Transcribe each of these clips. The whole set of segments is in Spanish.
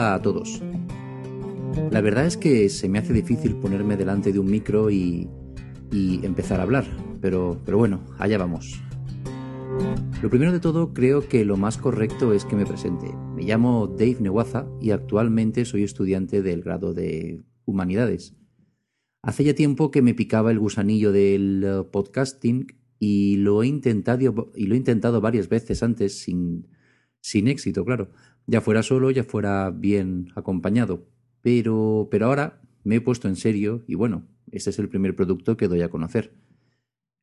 Hola a todos. La verdad es que se me hace difícil ponerme delante de un micro y, y empezar a hablar, pero, pero bueno, allá vamos. Lo primero de todo, creo que lo más correcto es que me presente. Me llamo Dave Newaza y actualmente soy estudiante del grado de Humanidades. Hace ya tiempo que me picaba el gusanillo del eh, podcasting y lo he intentado, y lo he intentado varias veces antes sin, sin éxito, claro. Ya fuera solo, ya fuera bien acompañado. Pero, pero ahora me he puesto en serio y bueno, este es el primer producto que doy a conocer.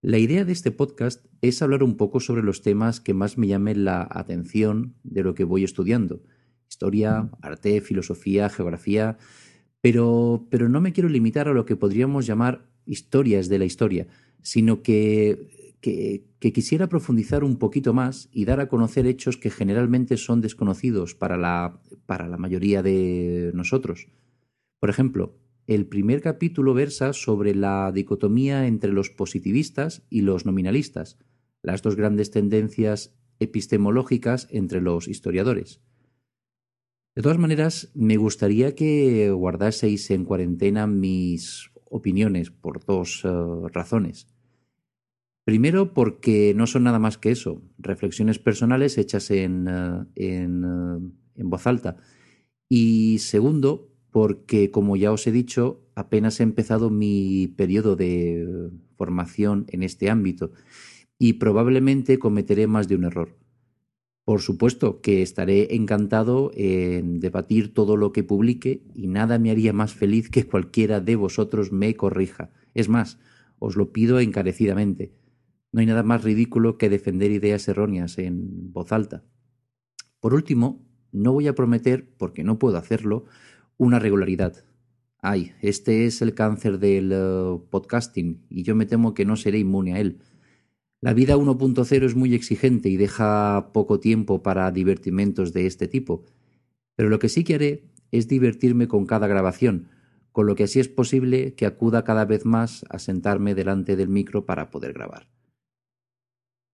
La idea de este podcast es hablar un poco sobre los temas que más me llamen la atención de lo que voy estudiando. Historia, arte, filosofía, geografía, pero, pero no me quiero limitar a lo que podríamos llamar historias de la historia, sino que, que, quisiera profundizar un poquito más y dar a conocer hechos que generalmente son desconocidos para la, para la mayoría de nosotros. Por ejemplo, el primer capítulo versa sobre la dicotomía entre los positivistas y los nominalistas, las dos grandes tendencias epistemológicas entre los historiadores. De todas maneras, me gustaría que guardaseis en cuarentena mis opiniones por dos uh, razones. Primero, porque no son nada más que eso, reflexiones personales hechas en, en, uh, en voz alta. Y segundo, porque, como ya os he dicho, apenas he empezado mi periodo de formación en este ámbito y probablemente cometeré más de un error. Por supuesto que estaré encantado en debatir todo lo que publique y nada me haría más feliz que cualquiera de vosotros me corrija. Es más, os lo pido encarecidamente. No hay nada más ridículo que defender ideas erróneas en voz alta. Por último, no voy a prometer, porque no puedo hacerlo, una regularidad. Ay, este es el cáncer del uh, podcasting y yo me temo que no seré inmune a él. La vida 1.0 es muy exigente y deja poco tiempo para divertimentos de este tipo, pero lo que sí que haré es divertirme con cada grabación, con lo que así es posible que acuda cada vez más a sentarme delante del micro para poder grabar.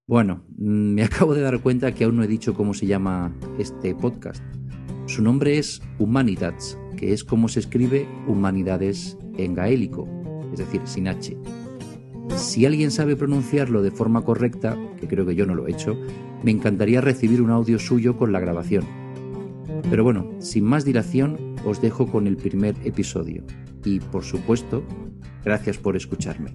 Bueno, mm, me acabo de dar cuenta que aún no he dicho cómo se llama este podcast. Su nombre es Humanitats, que es como se escribe humanidades en gaélico, es decir, sin H. Si alguien sabe pronunciarlo de forma correcta, que creo que yo no lo he hecho, me encantaría recibir un audio suyo con la grabación. Pero bueno, sin más dilación, os dejo con el primer episodio. Y por supuesto, gracias por escucharme.